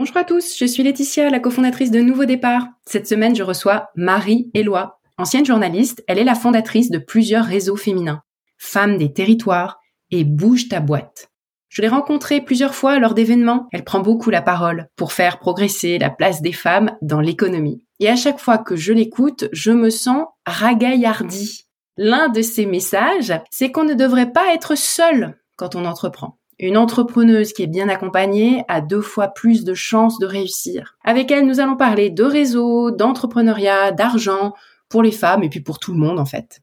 Bonjour à tous, je suis Laetitia, la cofondatrice de Nouveau Départ. Cette semaine, je reçois Marie Éloi. Ancienne journaliste, elle est la fondatrice de plusieurs réseaux féminins, Femmes des territoires et Bouge ta boîte. Je l'ai rencontrée plusieurs fois lors d'événements. Elle prend beaucoup la parole pour faire progresser la place des femmes dans l'économie. Et à chaque fois que je l'écoute, je me sens ragaillardie. L'un de ses messages, c'est qu'on ne devrait pas être seul quand on entreprend. Une entrepreneuse qui est bien accompagnée a deux fois plus de chances de réussir. Avec elle, nous allons parler de réseau, d'entrepreneuriat, d'argent pour les femmes et puis pour tout le monde en fait.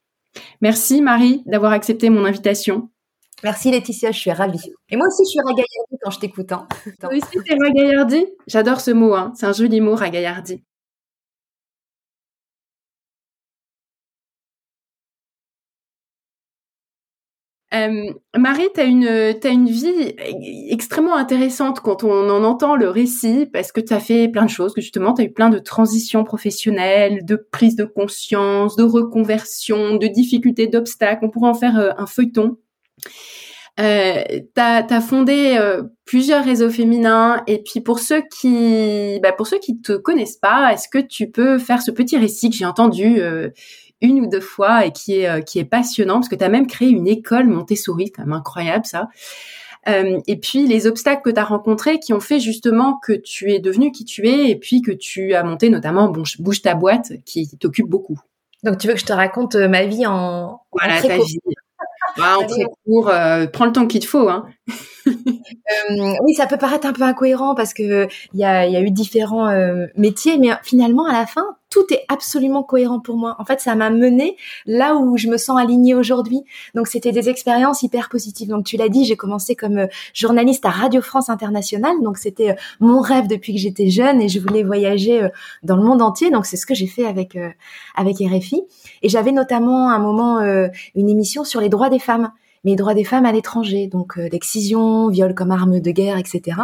Merci Marie d'avoir accepté mon invitation. Merci Laetitia, je suis ravie. Et moi aussi, je suis ragaillardie quand je t'écoute. Hein. Toi aussi, t'es ragaillardie? J'adore ce mot, hein. c'est un joli mot, ragaillardie. Euh, Marie, tu as une, une vie extrêmement intéressante quand on en entend le récit, parce que tu as fait plein de choses, que justement, tu as eu plein de transitions professionnelles, de prise de conscience, de reconversion, de difficultés, d'obstacles. On pourrait en faire euh, un feuilleton. Euh, tu as, fondé euh, plusieurs réseaux féminins et puis pour ceux qui bah pour ceux qui te connaissent pas, est-ce que tu peux faire ce petit récit que j'ai entendu une ou deux fois et qui est, euh, qui est passionnant parce que tu as même créé une école Montessori, quand même incroyable ça. Euh, et puis les obstacles que tu as rencontrés qui ont fait justement que tu es devenu qui tu es et puis que tu as monté notamment Bouge ta boîte qui t'occupe beaucoup. Donc tu veux que je te raconte euh, ma vie en, voilà, ta vie. en très court, prends le temps qu'il te faut. Hein. Euh, oui, ça peut paraître un peu incohérent parce que il y a, y a, eu différents métiers, mais finalement à la fin, tout est absolument cohérent pour moi. En fait, ça m'a mené là où je me sens alignée aujourd'hui. Donc, c'était des expériences hyper positives. Donc, tu l'as dit, j'ai commencé comme euh, journaliste à Radio France Internationale. Donc, c'était mon rêve depuis que j'étais jeune et je voulais voyager dans le monde entier. Donc, c'est ce que j'ai fait avec avec RFI. Et j'avais notamment un moment une émission sur les droits des femmes les droits des femmes à l'étranger, donc euh, l'excision, viol comme arme de guerre, etc.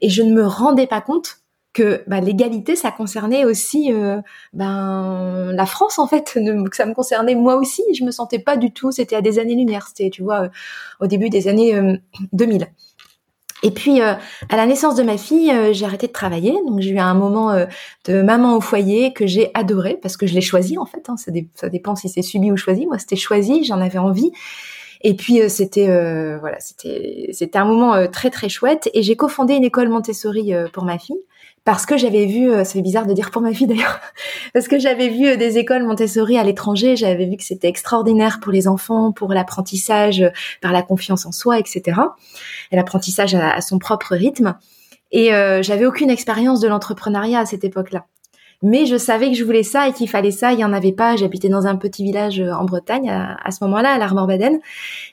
Et je ne me rendais pas compte que bah, l'égalité, ça concernait aussi euh, ben la France en fait, que ça me concernait moi aussi. Je me sentais pas du tout. C'était à des années-lumière. C'était, tu vois, euh, au début des années 2000. Et puis à la naissance de ma fille, j'ai arrêté de travailler, donc j'ai eu un moment de maman au foyer que j'ai adoré parce que je l'ai choisi en fait. Hein, ça, ça, dépend si c'est subi ou choisi. Moi, c'était choisi, j'en avais envie. Et puis euh, c'était euh, voilà, c'était c'était un moment euh, très très chouette. Et j'ai cofondé une école Montessori pour ma fille parce que j'avais vu, c'est bizarre de dire pour ma fille d'ailleurs, parce que j'avais vu des écoles Montessori à l'étranger, j'avais vu que c'était extraordinaire pour les enfants, pour l'apprentissage par la confiance en soi, etc. Et l'apprentissage à, son propre rythme. Et j'avais aucune expérience de l'entrepreneuriat à cette époque-là mais je savais que je voulais ça et qu'il fallait ça. Il y en avait pas. J'habitais dans un petit village euh, en Bretagne à, ce moment-là, à l'Armor-Baden,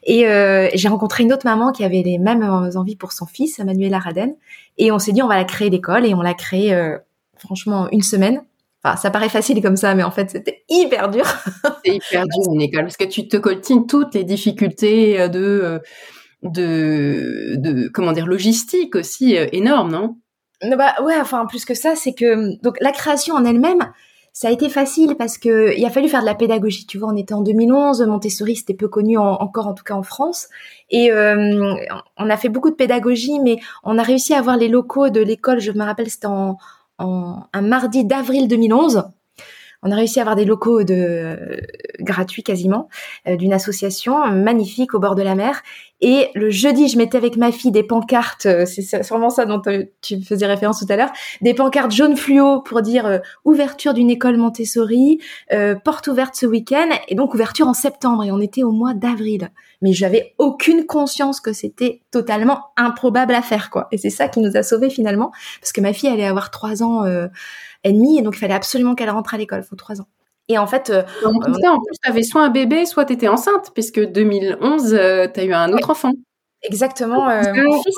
et euh, j'ai rencontré une autre maman qui avait les mêmes envies pour son fils, Manuel Araden, et on s'est dit on va la créer l'école et on l'a créée euh, franchement une semaine. Enfin, ça paraît facile comme ça, mais en fait, c'était hyper dur. C'est hyper dur une école parce que tu te coltines toutes les difficultés de de, de comment dire logistique aussi énormes, non? Bah ouais, enfin plus que ça, c'est que donc la création en elle-même, ça a été facile parce que il a fallu faire de la pédagogie. Tu vois, on était en 2011, Montessori c'était peu connu encore, en tout cas en France, et euh, on a fait beaucoup de pédagogie, mais on a réussi à avoir les locaux de l'école. Je me rappelle, c'était en, en, un mardi d'avril 2011 on a réussi à avoir des locaux euh, gratuits quasiment euh, d'une association magnifique au bord de la mer. Et le jeudi, je mettais avec ma fille des pancartes, euh, c'est sûrement ça dont tu faisais référence tout à l'heure, des pancartes jaune fluo pour dire ouverture d'une école Montessori, porte ouverte ce week-end, et donc ouverture en septembre. Et on était au mois d'avril. Mais j'avais aucune conscience que c'était totalement improbable à faire, quoi. Et c'est ça qui nous a sauvés finalement, parce que ma fille allait avoir trois ans et donc il fallait absolument qu'elle rentre à l'école, il faut trois ans. Et en fait, euh, en, plus, tu avais soit un bébé, soit tu étais enceinte, puisque 2011, tu as eu un autre enfant. Exactement. Euh, mon, fils,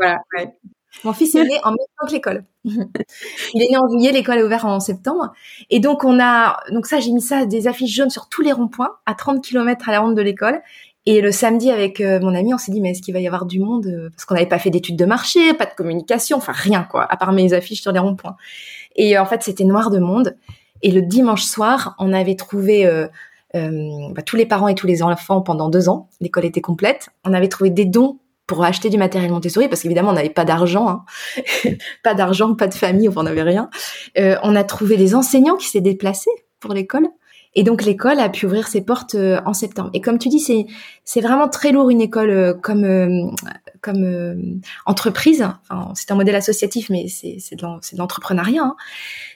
mon, fils, est né en même temps que l'école. il est né en juillet, l'école est ouverte en septembre. Et donc, on a, donc ça, j'ai mis ça, des affiches jaunes sur tous les ronds-points, à 30 km à la ronde de l'école. Et le samedi, avec euh, mon ami, on s'est dit, mais est-ce qu'il va y avoir du monde Parce qu'on n'avait pas fait d'études de marché, pas de communication, enfin rien, quoi, à part mes affiches sur les ronds-points. Et en fait, c'était noir de monde. Et le dimanche soir, on avait trouvé euh, euh, bah, tous les parents et tous les enfants pendant deux ans. L'école était complète. On avait trouvé des dons pour acheter du matériel Montessori parce qu'évidemment on n'avait pas d'argent, hein. pas d'argent, pas de famille, on n'avait rien. Euh, on a trouvé des enseignants qui s'est déplacés pour l'école. Et donc l'école a pu ouvrir ses portes euh, en septembre. Et comme tu dis, c'est c'est vraiment très lourd une école euh, comme euh, comme entreprise. Enfin, c'est un modèle associatif, mais c'est c'est de l'entrepreneuriat. Hein.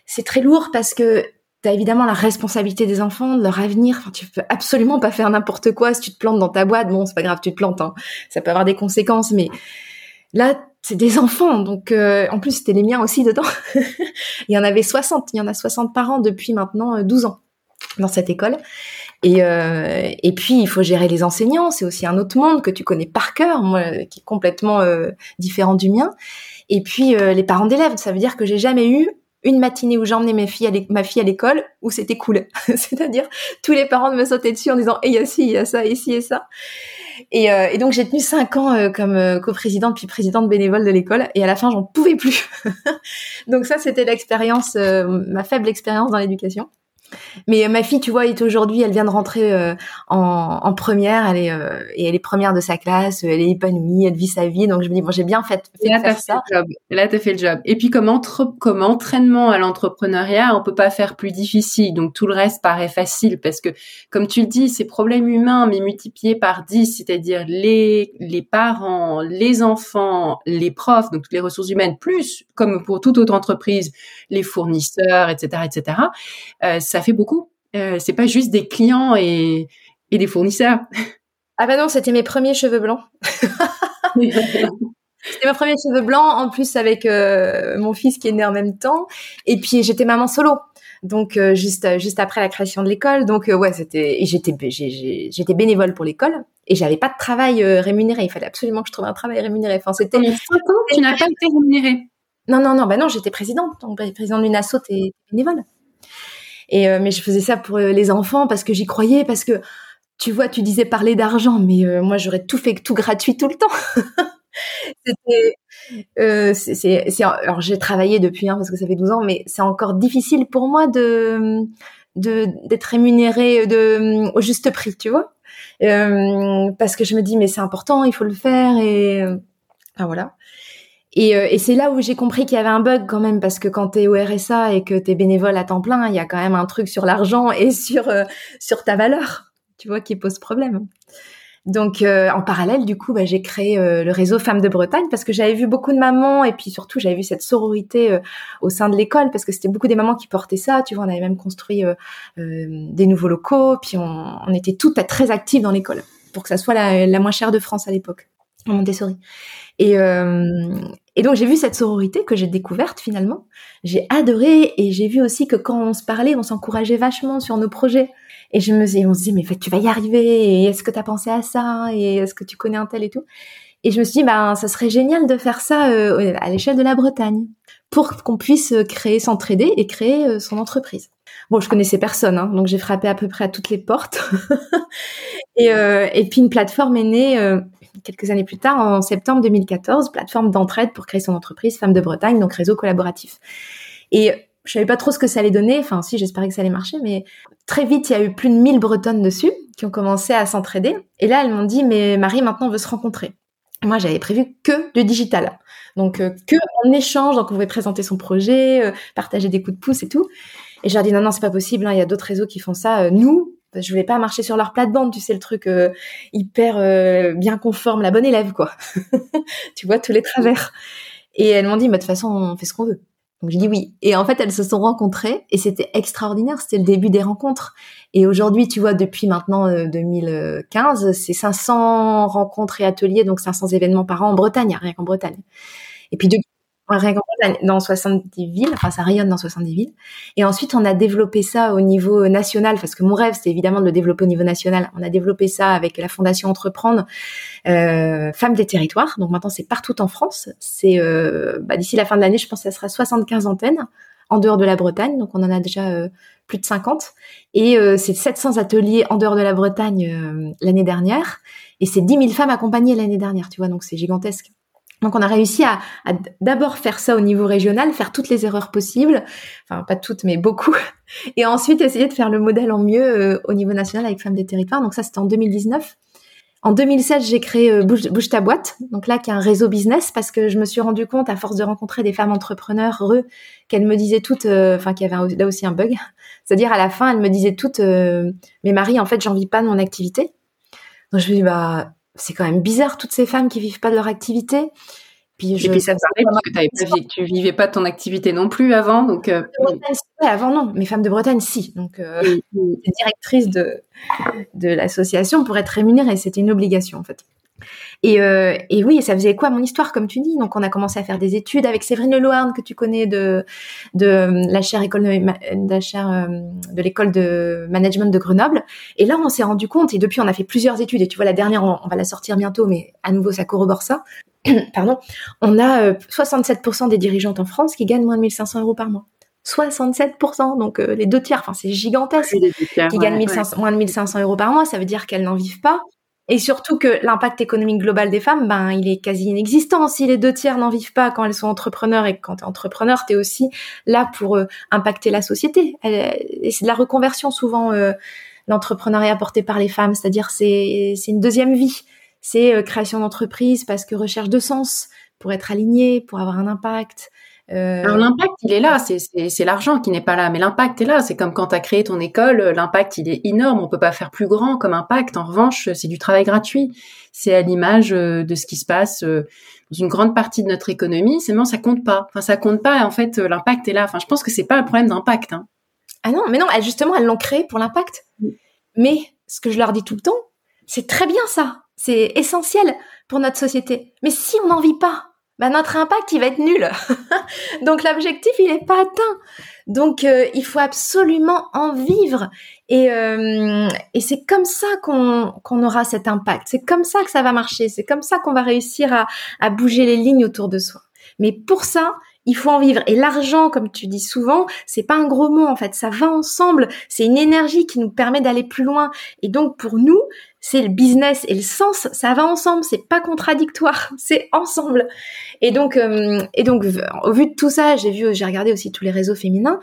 C'est très lourd parce que tu as évidemment la responsabilité des enfants, de leur avenir. Enfin, tu peux absolument pas faire n'importe quoi. Si tu te plantes dans ta boîte, bon, c'est pas grave, tu te plantes. Hein. Ça peut avoir des conséquences, mais là, c'est des enfants. Donc, en plus, c'était les miens aussi dedans. il y en avait 60. Il y en a 60 par an depuis maintenant 12 ans dans cette école. Et, euh, et puis, il faut gérer les enseignants. C'est aussi un autre monde que tu connais par cœur, moi, qui est complètement euh, différent du mien. Et puis, euh, les parents d'élèves. Ça veut dire que j'ai jamais eu une matinée où j'emmenais ma fille à ma fille à l'école où c'était cool. C'est-à-dire, tous les parents me sautaient dessus en disant, eh, il y a ci, il y a ça, ici et ça. Et, euh, et donc, j'ai tenu cinq ans comme coprésidente puis présidente bénévole de l'école. Et à la fin, j'en pouvais plus. donc ça, c'était l'expérience, ma faible expérience dans l'éducation. Mais euh, ma fille, tu vois, est aujourd'hui, elle vient de rentrer euh, en, en, première, elle est euh, et elle est première de sa classe, elle est épanouie, elle vit sa vie. Donc je me dis bon, j'ai bien fait, fait là, faire ça. Fait Là, t'as fait le job. Et puis comme entre comme entraînement à l'entrepreneuriat, on peut pas faire plus difficile. Donc tout le reste paraît facile parce que comme tu le dis, ces problèmes humains mais multipliés par 10, c'est-à-dire les les parents, les enfants, les profs, donc toutes les ressources humaines, plus comme pour toute autre entreprise, les fournisseurs, etc., etc. Euh, ça fait beaucoup. Euh, c'est pas juste des clients et, et des fournisseurs. Ah bah non, c'était mes premiers cheveux blancs. C'était mes premiers cheveux blancs, en plus avec euh, mon fils qui est né en même temps. Et puis j'étais maman solo, donc euh, juste juste après la création de l'école. Donc euh, ouais, c'était j'étais j'étais bénévole pour l'école et j'avais pas de travail rémunéré. Il fallait absolument que je trouve un travail rémunéré. Enfin c'était. tu n'as pas été rémunérée. Non non non, bah non, j'étais présidente, donc présidente d'une asso, et bénévole. Et euh, mais je faisais ça pour euh, les enfants parce que j'y croyais, parce que tu vois, tu disais parler d'argent, mais euh, moi j'aurais tout fait tout gratuit tout le temps. Euh, alors j'ai travaillé depuis, hein, parce que ça fait 12 ans, mais c'est encore difficile pour moi de, de d'être rémunéré de au juste prix, tu vois, euh, parce que je me dis mais c'est important, il faut le faire et enfin voilà. Et, euh, et c'est là où j'ai compris qu'il y avait un bug quand même, parce que quand tu es au RSA et que tu es bénévole à temps plein, il y a quand même un truc sur l'argent et sur, euh, sur ta valeur, tu vois, qui pose problème. Donc euh, en parallèle, du coup, bah, j'ai créé le réseau Femmes de Bretagne parce que j'avais vu beaucoup de mamans et puis surtout j'avais vu cette sororité au sein de l'école parce que c'était beaucoup des mamans qui portaient ça. Tu vois, on avait même construit des nouveaux locaux, puis on, on était toutes très actives dans l'école pour que ça soit la, moins chère de France à l'époque Et, euh, et donc j'ai vu cette sororité que j'ai découverte finalement. J'ai adoré et j'ai vu aussi que quand on se parlait, on s'encourageait vachement sur nos projets. Et je me disais, on se dit mais tu vas y arriver. Et est-ce que tu as pensé à ça Et est-ce que tu connais un tel et tout? Et je me suis dit ben ça serait génial de faire ça euh, à l'échelle de la Bretagne pour qu'on puisse créer, s'entraider et créer euh, son entreprise. Bon, je connaissais personne, hein, donc j'ai frappé à peu près à toutes les portes. et, euh, et puis une plateforme est née euh, quelques années plus tard, en septembre 2014, plateforme d'entraide pour créer son entreprise Femmes de Bretagne, donc réseau collaboratif. Et je savais pas trop ce que ça allait donner, enfin si, j'espérais que ça allait marcher, mais très vite, il y a eu plus de 1000 Bretonnes dessus qui ont commencé à s'entraider. Et là, elles m'ont dit, mais Marie, maintenant, on veut se rencontrer. Moi, j'avais prévu que du digital. Donc, euh, que en échange, donc on pouvait présenter son projet, partager des coups de pouce et tout. Et je leur dit, non, non, c'est pas possible, hein, il y a d'autres réseaux qui font ça. Euh, nous, je voulais pas marcher sur leur plate-bande, tu sais le truc euh, hyper euh, bien conforme, la bonne élève quoi. tu vois tous les travers. Et elles m'ont dit, mais de toute façon, on fait ce qu'on veut. Donc j'ai dit oui. Et en fait, elles se sont rencontrées et c'était extraordinaire. C'était le début des rencontres. Et aujourd'hui, tu vois, depuis maintenant 2015, euh, c'est 500 rencontres et ateliers, donc 500 événements par an en Bretagne, rien qu'en Bretagne. Et puis depuis rien dans 70 villes, enfin ça rayonne dans 70 villes. Et ensuite, on a développé ça au niveau national, parce que mon rêve, c'était évidemment de le développer au niveau national. On a développé ça avec la Fondation Entreprendre, euh, Femmes des Territoires. Donc maintenant, c'est partout en France. C'est euh, bah, d'ici la fin de l'année, je pense que ça sera 75 antennes en dehors de la Bretagne. Donc on en a déjà euh, plus de 50. Et euh, c'est 700 ateliers en dehors de la Bretagne euh, l'année dernière. Et c'est 10 000 femmes accompagnées l'année dernière, tu vois, donc c'est gigantesque. Donc on a réussi à, d'abord faire ça au niveau régional, faire toutes les erreurs possibles, enfin pas toutes mais beaucoup, et ensuite essayer de faire le modèle en mieux euh, au niveau national avec Femmes des Territoires. Donc ça c'était en 2019. En 2007, j'ai créé euh, Bouge, ta boîte, donc là qui est un réseau business parce que je me suis rendu compte à force de rencontrer des femmes entrepreneurs heureux qu'elles me disaient toutes, euh, enfin qu'il y avait là aussi un bug, c'est-à-dire à la fin elles me disaient toutes, mais Marie en fait j'en vis pas de mon activité. Donc je me dis bah c'est quand même bizarre toutes ces femmes qui vivent pas de leur activité. Puis je, et puis ça te parce que, pas, tu vivais pas de ton activité non plus avant, donc. Euh, avant non, mes femmes de Bretagne si, donc euh, directrice de de l'association pour être rémunérée, c'était une obligation en fait. Et, euh, et oui, ça faisait quoi mon histoire, comme tu dis? Donc, on a commencé à faire des études avec Séverine Lelouarn, que tu connais de de euh, la chaire école de, la chaire euh, de l'école de management de Grenoble. Et là, on s'est rendu compte, et depuis, on a fait plusieurs études. Et tu vois, la dernière, on, va la sortir bientôt, mais à nouveau, ça corrobore ça. Pardon. On a 67% des dirigeantes en France qui gagnent moins de 1500 euros par mois. 67%, donc les deux tiers, enfin c'est gigantesque, qui gagnent moins de 1500 euros par mois, ça veut dire qu'elles n'en vivent pas, et surtout que l'impact économique global des femmes, ben, il est quasi inexistant. Si les deux tiers n'en vivent pas quand elles sont entrepreneurs et quand tu es entrepreneur, tu es aussi là pour euh, impacter la société. Et c'est de la reconversion souvent, euh, l'entrepreneuriat porté par les femmes, c'est-à-dire c'est une deuxième vie. C'est euh, création d'entreprise parce que recherche de sens, pour être aligné, pour avoir un impact, euh, Alors l'impact, il est là, c'est l'argent qui n'est pas là, mais l'impact est là. C'est comme quand tu as créé ton école, l'impact, il est énorme, on peut pas faire plus grand comme impact. En revanche, c'est du travail gratuit. C'est à l'image euh, de ce qui se passe euh, dans une grande partie de notre économie. Seulement, ça compte pas. Enfin, ça compte pas. En fait, l'impact est là. Enfin, je pense que c'est pas un problème d'impact. Hein. Ah non, mais non, justement, elles l'ont créé pour l'impact. Mais ce que je leur dis tout le temps, c'est très bien ça. C'est essentiel pour notre société. Mais si on n'en vit pas, bah, notre impact il va être nul. Donc l'objectif il n'est pas atteint. Donc euh, il faut absolument en vivre et, euh, et c'est comme ça qu'on aura cet impact. C'est comme ça que ça va marcher. C'est comme ça qu'on va réussir à, à bouger les lignes autour de soi. Mais pour ça, il faut en vivre. Et l'argent, comme tu dis souvent, c'est pas un gros mot en fait, ça va ensemble. C'est une énergie qui nous permet d'aller plus loin. Et donc pour nous, c'est le business et le sens, ça va ensemble. C'est pas contradictoire, c'est ensemble. Et donc, euh, et donc, au vu de tout ça, j'ai vu, j'ai regardé aussi tous les réseaux féminins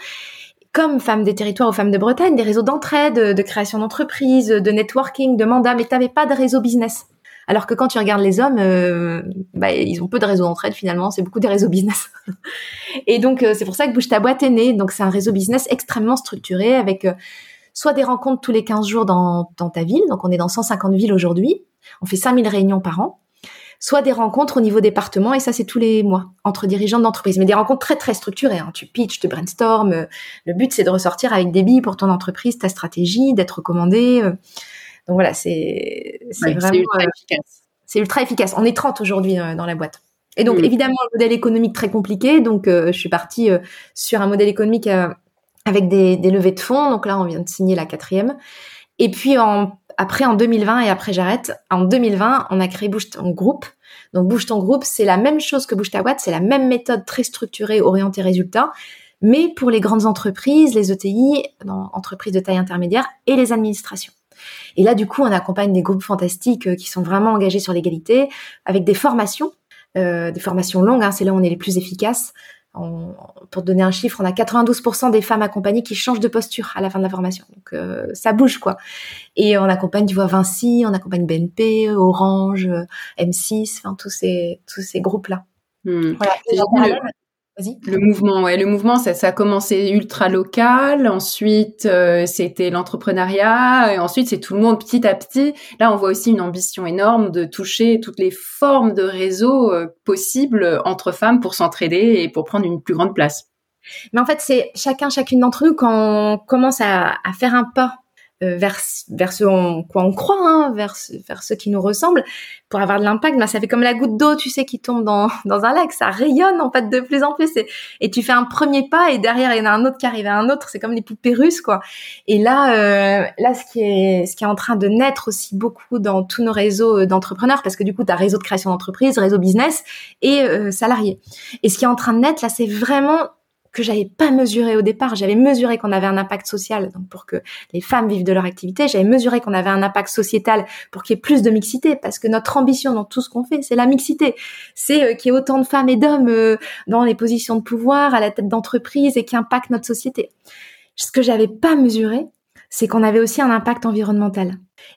comme Femmes des Territoires ou Femmes de Bretagne, des réseaux d'entraide, de création d'entreprises, de networking, de mandats, mais t'avais pas de réseau business. Alors que quand tu regardes les hommes, euh, bah, ils ont peu de réseaux d'entraide finalement, c'est beaucoup des réseaux business. et donc euh, c'est pour ça que Bouge ta boîte est né. Donc c'est un réseau business extrêmement structuré avec euh, soit des rencontres tous les 15 jours dans, ta ville, donc on est dans 150 villes aujourd'hui, on fait 5000 réunions par an, soit des rencontres au niveau département, et ça c'est tous les mois, entre dirigeants d'entreprise, mais des rencontres très très structurées. Hein. Tu pitches, tu brainstorm, le but c'est de ressortir avec des billes pour ton entreprise, ta stratégie, d'être recommandé. Donc voilà, c'est vraiment ultra euh, efficace. C'est ultra efficace. On est 30 aujourd'hui euh, dans la boîte. Et donc, mm. évidemment, un modèle économique très compliqué. Donc, euh, je suis partie sur un modèle économique avec des, des, levées de fonds. Donc là, on vient de signer la quatrième. Et puis, en, après, en 2020, et après j'arrête, en 2020, on a créé Bouge ton groupe. Donc, Bouge ton groupe, c'est la même chose que Bouge ta boîte. C'est la même méthode très structurée, orientée résultat. Mais pour les grandes entreprises, les ETI, entreprises de taille intermédiaire et les administrations. Et là, du coup, on accompagne des groupes fantastiques euh, qui sont vraiment engagés sur l'égalité, avec des formations, euh, des formations longues. Hein, c'est là où on est les plus efficaces. pour donner un chiffre, on a 92% des femmes accompagnées qui changent de posture à la fin de la formation. Donc euh, ça bouge quoi. Et on accompagne, tu vois, Vinci, on accompagne BNP, Orange, M6, enfin tous ces tous ces groupes là. Hmm. Voilà. Le mouvement, ouais, le mouvement, ça, ça a commencé ultra local. Ensuite, euh, c'était l'entrepreneuriat. Et ensuite, c'est tout le monde petit à petit. Là, on voit aussi une ambition énorme de toucher toutes les formes de réseaux euh, possibles entre femmes pour s'entraider et pour prendre une plus grande place. Mais en fait, c'est chacun, chacune d'entre nous quand on commence à, à faire un pas vers vers ce en quoi on croit, hein, vers vers ce qui nous ressemble, pour avoir de l'impact. Ben, ça fait comme la goutte d'eau, tu sais, qui tombe dans dans un lac, ça rayonne en fait de plus en plus. Et, et tu fais un premier pas et derrière il y en a un autre qui arrive à un autre. C'est comme les poupées russes, quoi. Et là, euh, là, ce qui est ce qui est en train de naître aussi beaucoup dans tous nos réseaux euh, d'entrepreneurs, parce que du coup, tu as réseau de création d'entreprise, réseau business et euh, salariés. Et ce qui est en train de naître là, c'est vraiment que j'avais pas mesuré au départ. J'avais mesuré qu'on avait un impact social, donc pour que les femmes vivent de leur activité. J'avais mesuré qu'on avait un impact sociétal pour qu'il y ait plus de mixité, parce que notre ambition dans tout ce qu'on fait, c'est la mixité. C'est euh, qu'il y ait autant de femmes et d'hommes euh, dans les positions de pouvoir, à la tête d'entreprise et qui impactent notre société. Ce que j'avais pas mesuré, c'est qu'on avait aussi un impact environnemental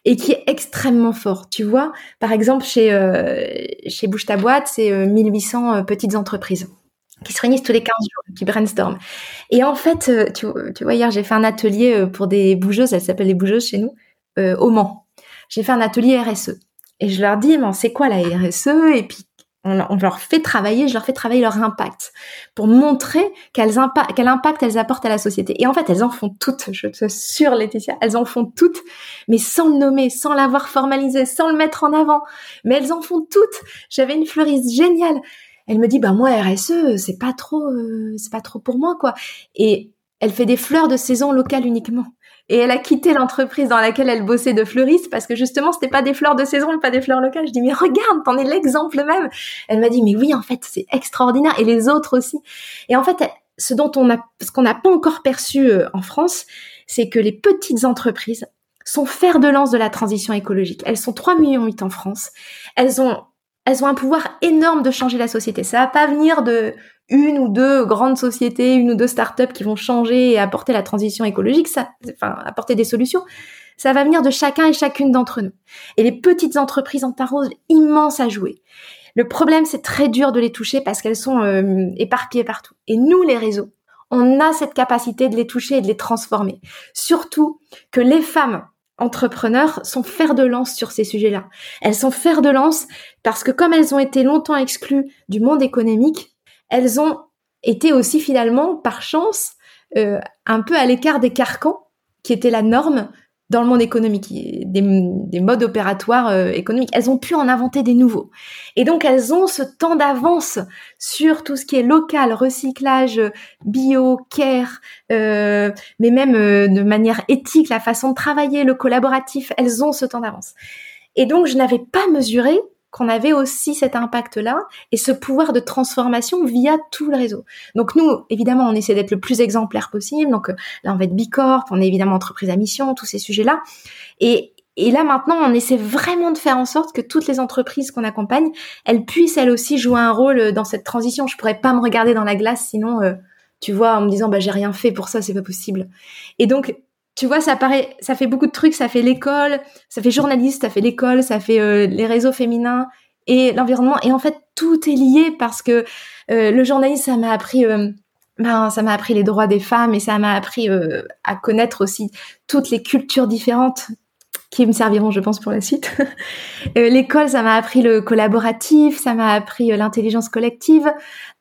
et qui est extrêmement fort. Tu vois, par exemple, chez, euh, chez Bouge ta boîte, c'est 1800 euh, petites entreprises qui se réunissent tous les 15 jours, qui brainstorm. Et en fait, euh, tu, tu vois, hier, j'ai fait un atelier pour des bougeuses, elles s'appellent les bougeuses chez nous, au Mans. J'ai fait un atelier RSE. Et je leur dis, mais c'est quoi la RSE Et puis, on, leur fait travailler, je leur fais travailler leur impact pour montrer quel impact elles apportent à la société. Et en fait, elles en font toutes, je te assure Laetitia, elles en font toutes, mais sans le nommer, sans l'avoir formalisé, sans le mettre en avant. Mais elles en font toutes. J'avais une fleuriste géniale. Elle me dit, bah moi RSE, c'est pas trop, euh, c'est pas trop pour moi quoi. Et elle fait des fleurs de saison locales uniquement et elle a quitté l'entreprise dans laquelle elle bossait de fleuriste parce que justement c'était pas des fleurs de saison, pas des fleurs locales. Je dis mais regarde, t'en es l'exemple même. Elle m'a dit mais oui en fait c'est extraordinaire et les autres aussi. Et en fait ce dont on a, ce qu'on n'a pas encore perçu euh, en France, c'est que les petites entreprises sont fer de lance de la transition écologique. Elles sont 3 millions 8 en France. Elles ont elles ont un pouvoir énorme de changer la société. Ça va pas venir de une ou deux grandes sociétés, une ou deux startups qui vont changer et apporter la transition écologique, ça, enfin, apporter des solutions. Ça va venir de chacun et chacune d'entre nous. Et les petites entreprises ont un rôle immense à jouer. Le problème, c'est très dur de les toucher parce qu'elles sont euh, éparpillées partout. Et nous, les réseaux, on a cette capacité de les toucher et de les transformer. Surtout que les femmes entrepreneurs sont fer de lance sur ces sujets-là. Elles sont fer de lance parce que comme elles ont été longtemps exclues du monde économique, elles ont été aussi finalement, par chance, euh, un peu à l'écart des carcans qui étaient la norme dans le monde économique, des, des modes opératoires euh, économiques. Elles ont pu en inventer des nouveaux. Et donc, elles ont ce temps d'avance sur tout ce qui est local, recyclage, bio, care, euh, mais même de manière éthique, la façon de travailler, le collaboratif. Elles ont ce temps d'avance. Et donc, je n'avais pas mesuré qu'on avait aussi cet impact-là et ce pouvoir de transformation via tout le réseau. Donc nous, évidemment, on essaie d'être le plus exemplaire possible. Donc euh, là, on va être Bicorp, on est évidemment entreprise à mission, tous ces sujets-là. Et, et là maintenant, on essaie vraiment de faire en sorte que toutes les entreprises qu'on accompagne, elles puissent elles aussi jouer un rôle dans cette transition. Je pourrais pas me regarder dans la glace, sinon, euh, tu vois, en me disant bah j'ai rien fait pour ça, c'est pas possible. Et donc tu vois, ça fait beaucoup de trucs. Ça fait l'école, ça fait journaliste, ça fait l'école, ça fait euh, les réseaux féminins et l'environnement. Et en fait, tout est lié parce que euh, le journalisme, ça m'a appris, euh, ben, ça m'a appris les droits des femmes et ça m'a appris à connaître aussi toutes les cultures différentes qui me serviront, je pense, pour la suite. L'école, ça m'a appris le collaboratif, ça m'a appris l'intelligence collective,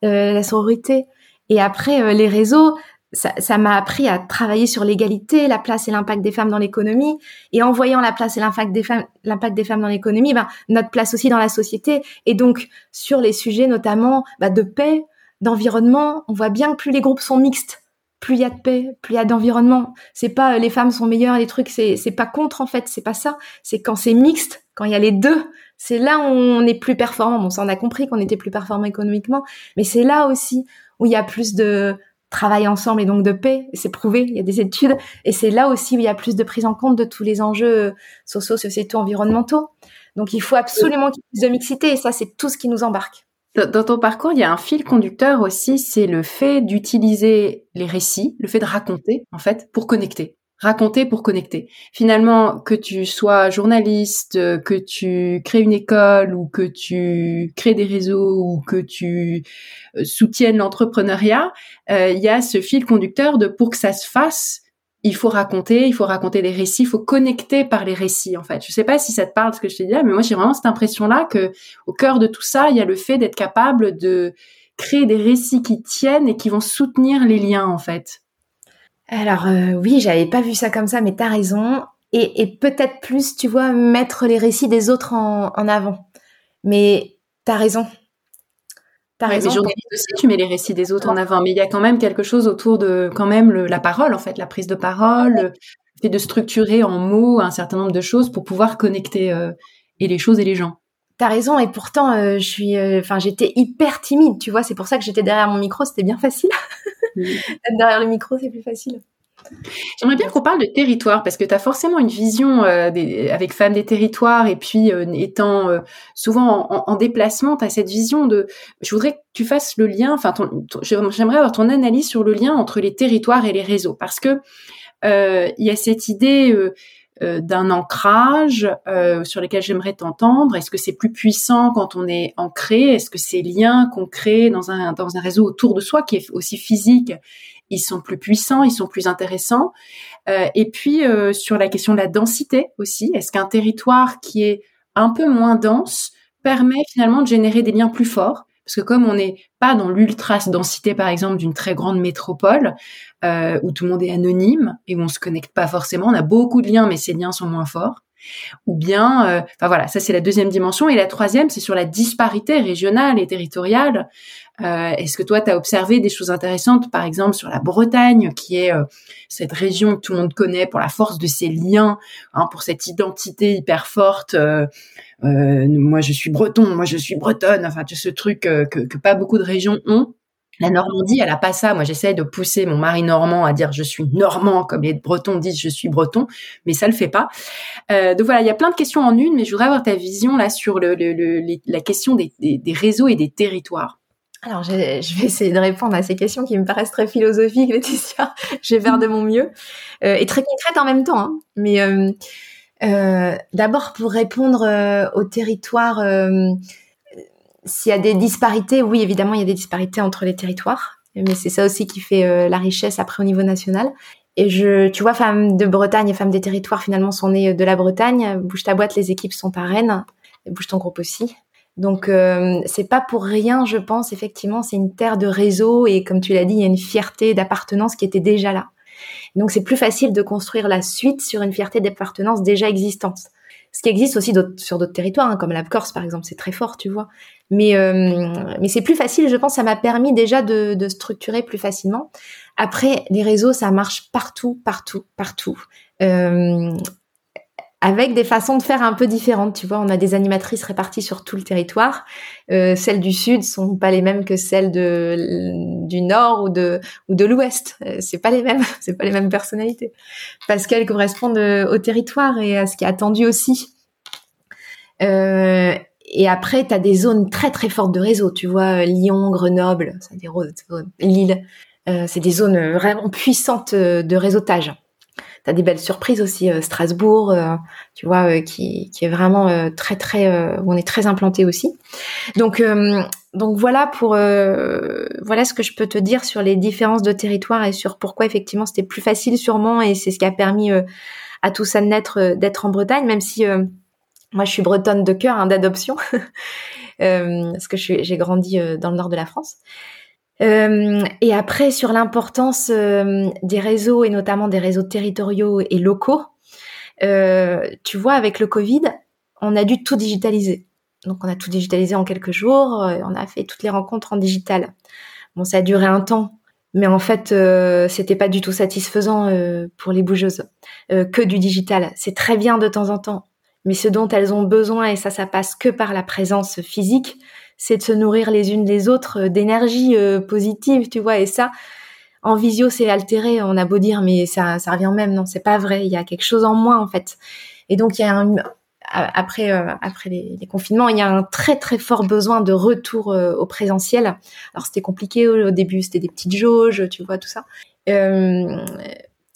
la sororité. Et après, les réseaux, ça m'a appris à travailler sur l'égalité, la place et l'impact des femmes dans l'économie. Et en voyant la place et l'impact des femmes, l'impact des femmes dans l'économie, ben, notre place aussi dans la société. Et donc, sur les sujets notamment bah, de paix, d'environnement, on voit bien que plus les groupes sont mixtes, plus il y a de paix, plus il y a d'environnement. C'est pas euh, les femmes sont meilleures, les trucs, c'est, c'est pas contre en fait, c'est pas ça. C'est quand c'est mixte, quand il y a les deux, c'est là où on est plus performant. Bon, ça on a compris qu'on était plus performant économiquement, mais c'est là aussi où il y a plus de travaillent ensemble et donc de paix. C'est prouvé, il y a des études. Et c'est là aussi où il y a plus de prise en compte de tous les enjeux sociaux, sociétaux, environnementaux. Donc il faut absolument qu'il y ait plus de mixité et ça, c'est tout ce qui nous embarque. Dans ton parcours, il y a un fil conducteur aussi, c'est le fait d'utiliser les récits, le fait de raconter, en fait, pour connecter raconter pour connecter. Finalement, que tu sois journaliste, que tu crées une école ou que tu crées des réseaux ou que tu euh, soutiennes l'entrepreneuriat, euh, il y a ce fil conducteur de pour que ça se fasse, il faut raconter, il faut raconter des récits, il faut connecter par les récits en fait. Je sais pas si ça te parle ce que je te dis mais moi j'ai vraiment cette impression là que au cœur de tout ça, il y a le fait d'être capable de créer des récits qui tiennent et qui vont soutenir les liens en fait. Alors euh, oui, j'avais pas vu ça comme ça, mais t'as raison. Et, peut-être plus, tu vois, mettre les récits des autres en, avant. Mais t'as raison. T'as raison. Les aussi, tu mets les récits des autres en avant, mais il y a quand même quelque chose autour de, quand même, la parole, en fait, la prise de parole, le fait de structurer en mots un certain nombre de choses pour pouvoir connecter euh, et les choses et les gens. T'as raison, et pourtant, euh, je suis, enfin, j'étais hyper timide, tu vois. C'est pour ça que j'étais derrière mon micro, c'était bien facile. derrière le micro, c'est plus facile. J'aimerais bien qu'on parle de territoire parce que tu as forcément une vision euh, avec Femmes des territoires et puis euh, étant euh, souvent en, déplacement, tu as cette vision de je voudrais que tu fasses le lien, enfin j'aimerais avoir ton analyse sur le lien entre les territoires et les réseaux parce que il y a cette idée d'un ancrage sur lequel j'aimerais t'entendre. Est-ce que c'est plus puissant quand on est ancré? Est-ce que ces liens qu'on crée dans un dans un réseau autour de soi qui est aussi physique ils sont plus puissants, ils sont plus intéressants? Euh, et puis euh, sur la question de la densité aussi, est-ce qu'un territoire qui est un peu moins dense permet finalement de générer des liens plus forts? Parce que comme on n'est pas dans l'ultra densité par exemple d'une très grande métropole euh, où tout le monde est anonyme et où on se connecte pas forcément, on a beaucoup de liens mais ces liens sont moins forts. Ou bien, euh, enfin voilà, ça c'est la deuxième dimension. Et la troisième, c'est sur la disparité régionale et territoriale. Euh, Est-ce que toi, tu as observé des choses intéressantes, par exemple sur la Bretagne, qui est cette région que tout le monde connaît pour la force de ses liens, hein, pour cette identité hyper forte. Euh, euh moi, je suis breton, moi, je suis bretonne. Enfin, ce truc que, que pas beaucoup de régions ont. La Normandie, elle a pas ça. Moi, j'essaie de pousser mon mari normand à dire je suis normand, comme les Bretons disent je suis breton, mais ça le fait pas. Euh, donc voilà, il y a plein de questions en une, mais je voudrais avoir ta vision là sur le, la question des, réseaux et des territoires. Alors, je, vais essayer de répondre à ces questions qui me paraissent très philosophiques, Laetitia. je vais faire de mon mieux euh, et très concrètes en même temps. Hein. Mais euh, d'abord, pour répondre aux territoires s'il y a des disparités, oui, évidemment, il y a des disparités entre les territoires, mais c'est ça aussi qui fait euh, la richesse après au niveau national. Et je, tu vois, femmes de Bretagne et femmes des territoires finalement sont nées de la Bretagne. Bouge ta boîte, les équipes sont à Rennes. Bouge ton groupe aussi. Donc euh, c'est pas pour rien, je pense. Effectivement, c'est une terre de réseau et comme tu l'as dit, il y a une fierté d'appartenance qui était déjà là. Donc c'est plus facile de construire la suite sur une fierté d'appartenance déjà existante. Ce qui existe aussi sur d'autres territoires, hein, comme la Corse par exemple, c'est très fort, tu vois. Mais euh, mais c'est plus facile, je pense. Ça m'a permis déjà de, structurer plus facilement. Après, les réseaux, ça marche partout, partout, partout. Euh, avec des façons de faire un peu différentes. Tu vois, on a des animatrices réparties sur tout le territoire. Euh, celles du sud sont pas les mêmes que celles de du nord ou de ou de l'ouest. Euh, c'est pas les mêmes, c'est pas les mêmes personnalités parce qu'elles correspondent euh, au territoire et à ce qui est attendu aussi. Euh, et après, tu des zones très très fortes de réseau. Tu vois, Lyon, Grenoble, c'est des Lille, euh, c'est des zones vraiment puissantes de réseautage t'as des belles surprises aussi. Euh, Strasbourg, euh, tu vois, euh, qui, est vraiment très très, on est très implanté aussi. Donc donc voilà pour voilà ce que je peux te dire sur les différences de territoire et sur pourquoi effectivement c'était plus facile sûrement et c'est ce qui a permis à tout ça de naître d'être en Bretagne, même si moi je suis bretonne de cœur, hein, d'adoption, parce que j'ai grandi dans le nord de la France. Euh, et après, sur l'importance euh, des réseaux et notamment des réseaux territoriaux et locaux, euh, tu vois, avec le Covid, on a dû tout digitaliser. Donc, on a tout digitalisé en quelques jours. On a fait toutes les rencontres en digital. Bon, ça a duré un temps, mais en fait, c'était pas du tout satisfaisant pour les bougeuses que du digital. C'est très bien de temps en temps, mais ce dont elles ont besoin et ça, ça passe que par la présence physique c'est de se nourrir les unes les autres euh, d'énergie euh, positive, tu vois. Et ça, en visio, c'est altéré. On a beau dire, mais ça, ça revient même. Non, c'est pas vrai. Il y a quelque chose en moins, en fait. Et donc, il y a après euh, après les, confinements, il y a un très très fort besoin de retour au présentiel. Alors c'était compliqué au, début, c'était des petites jauges, tu vois tout ça.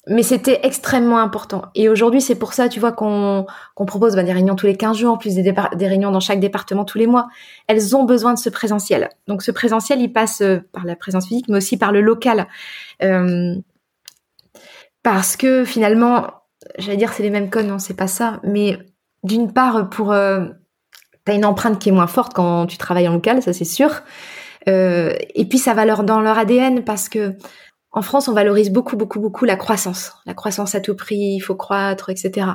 Mais c'était extrêmement important. Et aujourd'hui, c'est pour ça, tu vois, qu'on propose bah, des réunions tous les 15 jours, en plus des, réunions dans chaque département tous les mois. Elles ont besoin de ce présentiel. Donc ce présentiel, il passe euh, par la présence physique, mais aussi par le local. Euh, parce que finalement, j'allais dire c'est les mêmes codes, non, c'est pas ça. Mais d'une part, pour... Euh, T'as une empreinte qui est moins forte quand tu travailles en local, ça c'est sûr. Et puis ça va dans leur ADN parce que en France, on valorise beaucoup, beaucoup, beaucoup la croissance. La croissance à tout prix, il faut croître, etc.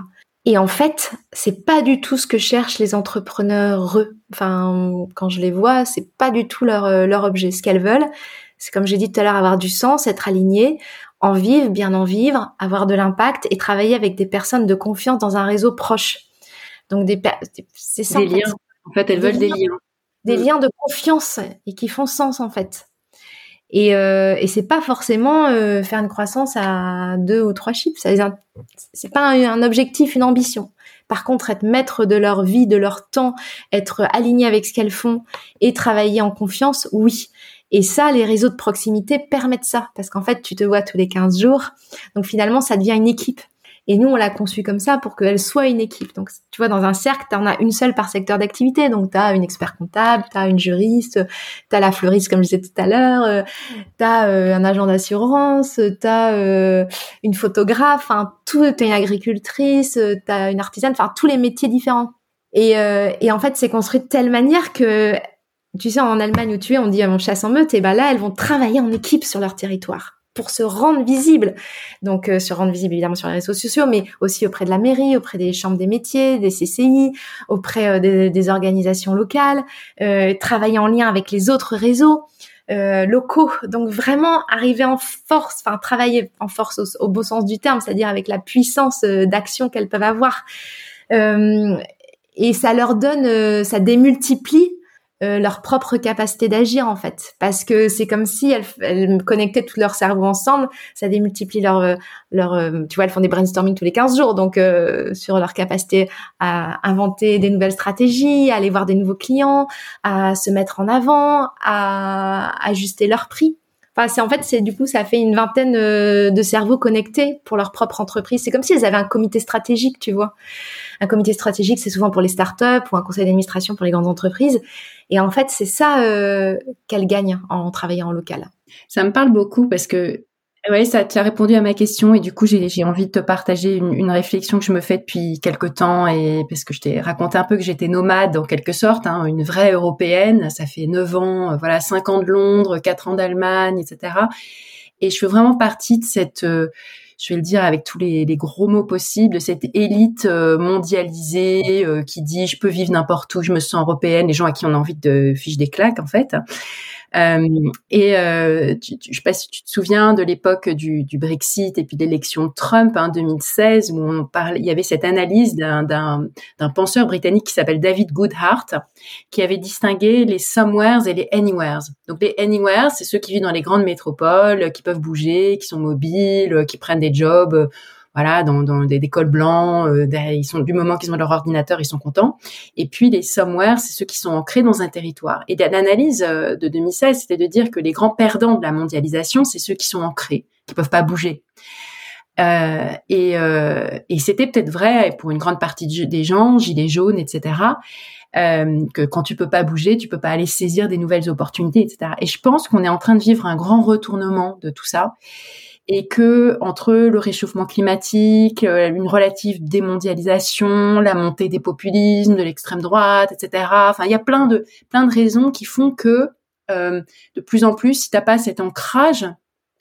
Et en fait, c'est pas du tout ce que cherchent les entrepreneurs. Enfin, quand je les vois, c'est pas du tout leur, euh, leur objet. Ce qu'elles veulent, c'est comme j'ai dit tout à l'heure, avoir du sens, être aligné, en vivre, bien en vivre, avoir de l'impact et travailler avec des personnes de confiance dans un réseau proche. Donc des, c'est ça. Des liens. En fait, elles veulent des liens. Des mm. liens de confiance et qui font sens en fait. Et, euh, et c'est pas forcément euh, faire une croissance à deux ou trois chiffres. C'est pas un, objectif, une ambition. Par contre, être maître de leur vie, de leur temps, être aligné avec ce qu'elles font et travailler en confiance, oui. Et ça, les réseaux de proximité permettent ça, parce qu'en fait, tu te vois tous les 15 jours. Donc finalement, ça devient une équipe. Et nous, on l'a conçu comme ça pour qu'elle soit une équipe. Donc, tu vois, dans un cercle, tu en as une seule par secteur d'activité. Donc, tu as une expert comptable, tu as une juriste, tu as la fleuriste, comme je disais tout à l'heure, euh, tu as euh, un agent d'assurance, tu as euh, une photographe, enfin, tout, tu une agricultrice, tu as une artisane, enfin, tous les métiers différents. Et, et en fait, c'est construit de telle manière que tu sais, en Allemagne où tu es, on dit on chasse en meute, et ben là, elles vont travailler en équipe sur leur territoire pour se rendre visible. Donc, euh, se rendre visible évidemment sur les réseaux sociaux, mais aussi auprès de la mairie, auprès des chambres des métiers, des CCI, auprès euh, des, organisations locales, euh, travailler en lien avec les autres réseaux. locaux, donc vraiment arriver en force, enfin travailler en force au, beau sens du terme, c'est-à-dire avec la puissance d'action qu'elles peuvent avoir, et ça leur donne, ça démultiplie euh, leur propre capacité d'agir en fait. Parce que c'est comme si elles, elles connectaient tout leur cerveau ensemble. Ça démultiplie leur euh, leur euh, tu vois elles font des brainstorming tous les 15 jours. Donc sur leur capacité à inventer des nouvelles stratégies à aller voir des nouveaux clients à se mettre en avant à ajuster leur prix En fait, c'est du coup, ça fait une vingtaine de cerveaux connectés pour leur propre entreprise. C'est comme si elles avaient un comité stratégique, tu vois. Un comité stratégique, c'est souvent pour les startups ou un conseil d'administration pour les grandes entreprises. Et en fait, c'est ça euh, qu'elle gagne en travaillant en local. Ça me parle beaucoup parce que ouais, ça tu as répondu à ma question et du coup j'ai envie de te partager une, une, réflexion que je me fais depuis quelque temps et parce que je t'ai raconté un peu que j'étais nomade en quelque sorte, hein, une vraie européenne. Ça fait neuf ans, euh, voilà, cinq ans de Londres, quatre ans d'Allemagne, etc. Et je fais vraiment partie de cette euh, je vais le dire avec tous les, les gros mots possibles, cette élite euh, mondialisée euh, qui dit je peux vivre n'importe où, je me sens européenne, les gens à qui on a envie de fiche des claques en fait. Euh, et euh, tu, tu, je sais pas si tu te souviens de l'époque du, du, Brexit et puis l'élection de Trump en hein, 2016 où on parlait, il y avait cette analyse d'un penseur britannique qui s'appelle David Goodhart qui avait distingué les somewheres et les anywheres. Donc les anywheres, c'est ceux qui vivent dans les grandes métropoles, qui peuvent bouger, qui sont mobiles, qui prennent des jobs voilà, dans, des, des, cols blancs, euh, du moment qu'ils ont leur ordinateur, ils sont contents. Et puis les somewhere, c'est ceux qui sont ancrés dans un territoire. Et l'analyse euh, de 2016, c'était de dire que les grands perdants de la mondialisation, c'est ceux qui sont ancrés, qui peuvent pas bouger. Euh, et, euh, c'était peut-être vrai pour une grande partie des gens, gilets jaunes, etc. Euh, que quand tu peux pas bouger, tu peux pas aller saisir des nouvelles opportunités, etc. Et je pense qu'on est en train de vivre un grand retournement de tout ça et que entre le réchauffement climatique, euh, une relative démondialisation, la montée des populismes, de l'extrême droite, etc. Enfin, il y a plein de plein de raisons qui font que euh, de plus en plus, si t'as pas cet ancrage,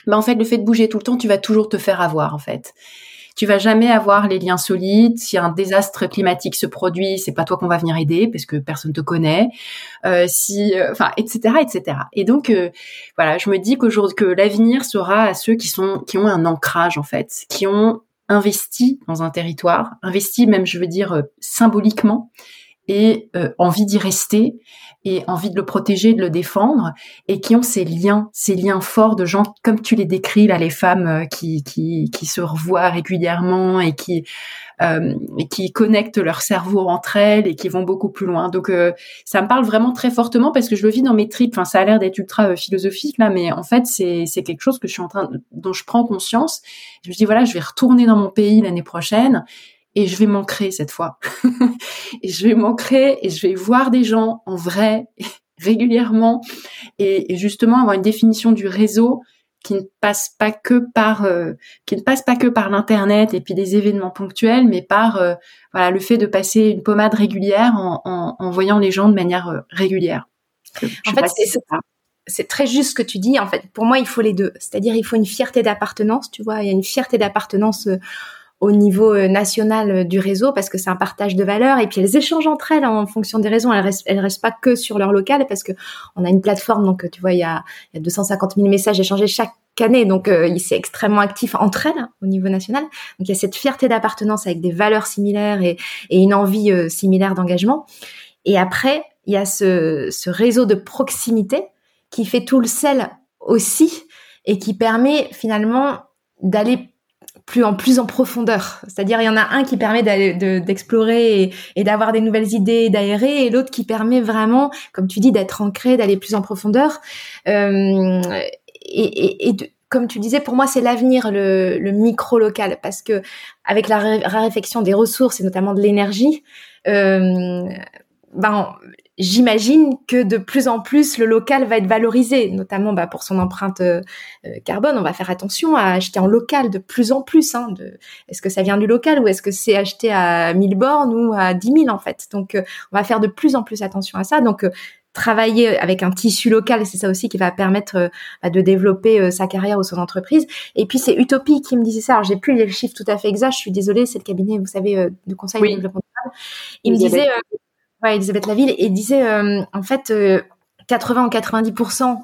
bah en fait, le fait de bouger tout le temps, tu vas toujours te faire avoir en fait tu vas jamais avoir les liens solides. Si un désastre climatique se produit, c'est pas toi qu'on va venir aider parce que personne te connaît. Euh, si, euh, enfin, etc., etc. Et donc, euh, voilà, je me dis qu'aujourd'hui, que l'avenir sera à ceux qui sont, qui ont un ancrage en fait, qui ont investi dans un territoire, investi même, je veux dire, euh, symboliquement, et envie d'y rester et envie de le protéger, de le défendre, et qui ont ces liens, ces liens forts de gens comme tu les décris là, les femmes euh, qui qui, qui se revoient régulièrement et qui euh, et qui connectent leur cerveau entre elles et qui vont beaucoup plus loin. Donc euh, ça me parle vraiment très fortement parce que je le vis dans mes tripes. Enfin, ça a l'air d'être ultra philosophique là, mais en fait c'est c'est quelque chose que je suis en train dont je prends conscience. Je me dis voilà, je vais retourner dans mon pays l'année prochaine et je vais m'ancrer cette fois. et je vais m'ancrer et je vais voir des gens en vrai régulièrement et, justement avoir une définition du réseau qui ne passe pas que par euh, qui ne passe pas que par l'internet et puis des événements ponctuels mais par euh, voilà le fait de passer une pommade régulière en, en, voyant les gens de manière euh, régulière. en fait, c'est très juste ce que tu dis. En fait, pour moi, il faut les deux. C'est-à-dire, il faut une fierté d'appartenance. Tu vois, il y a une fierté d'appartenance au niveau euh, national euh, du réseau parce que c'est un partage de valeurs et puis elles échangent entre elles en fonction des raisons. Elles restent, elles restent pas que sur leur local parce que on a une plateforme donc tu vois il y a, y a 250 000 messages échangés chaque année donc euh, c'est extrêmement actif entre elles au niveau national. Donc il y a cette fierté d'appartenance avec des valeurs similaires et, une envie euh, similaire d'engagement. Et après il y a ce réseau de proximité qui fait tout le sel aussi et qui permet finalement d'aller plus en plus en profondeur. C'est-à-dire, il y en a un qui permet d'explorer et, d'avoir des nouvelles idées, d'aérer, et l'autre qui permet vraiment, comme tu dis, d'être ancré, d'aller plus en profondeur. Euh, et, et, comme tu disais, pour moi, c'est l'avenir, le, le micro local, parce que avec la raréfaction des ressources et notamment de l'énergie, euh, ben j'imagine que de plus en plus le local va être valorisé, notamment bah, pour son empreinte euh, euh, carbone. On va faire attention à acheter en local de plus en plus. Hein, de, est-ce que ça vient du local ou est-ce que c'est acheté à 1000 bornes ou à 10 000 en fait Donc euh, on va faire de plus en plus attention à ça. Donc travailler avec un tissu local, c'est ça aussi qui va permettre bah, de développer sa carrière ou son entreprise. Et puis c'est Utopie qui me disait ça. Alors j'ai plus les chiffres tout à fait exacts. Je suis désolée, c'est le cabinet, vous savez, de conseil de développement Il me disait ouais, Elisabeth Laville, et disait euh, en fait 80 euh, ou 90%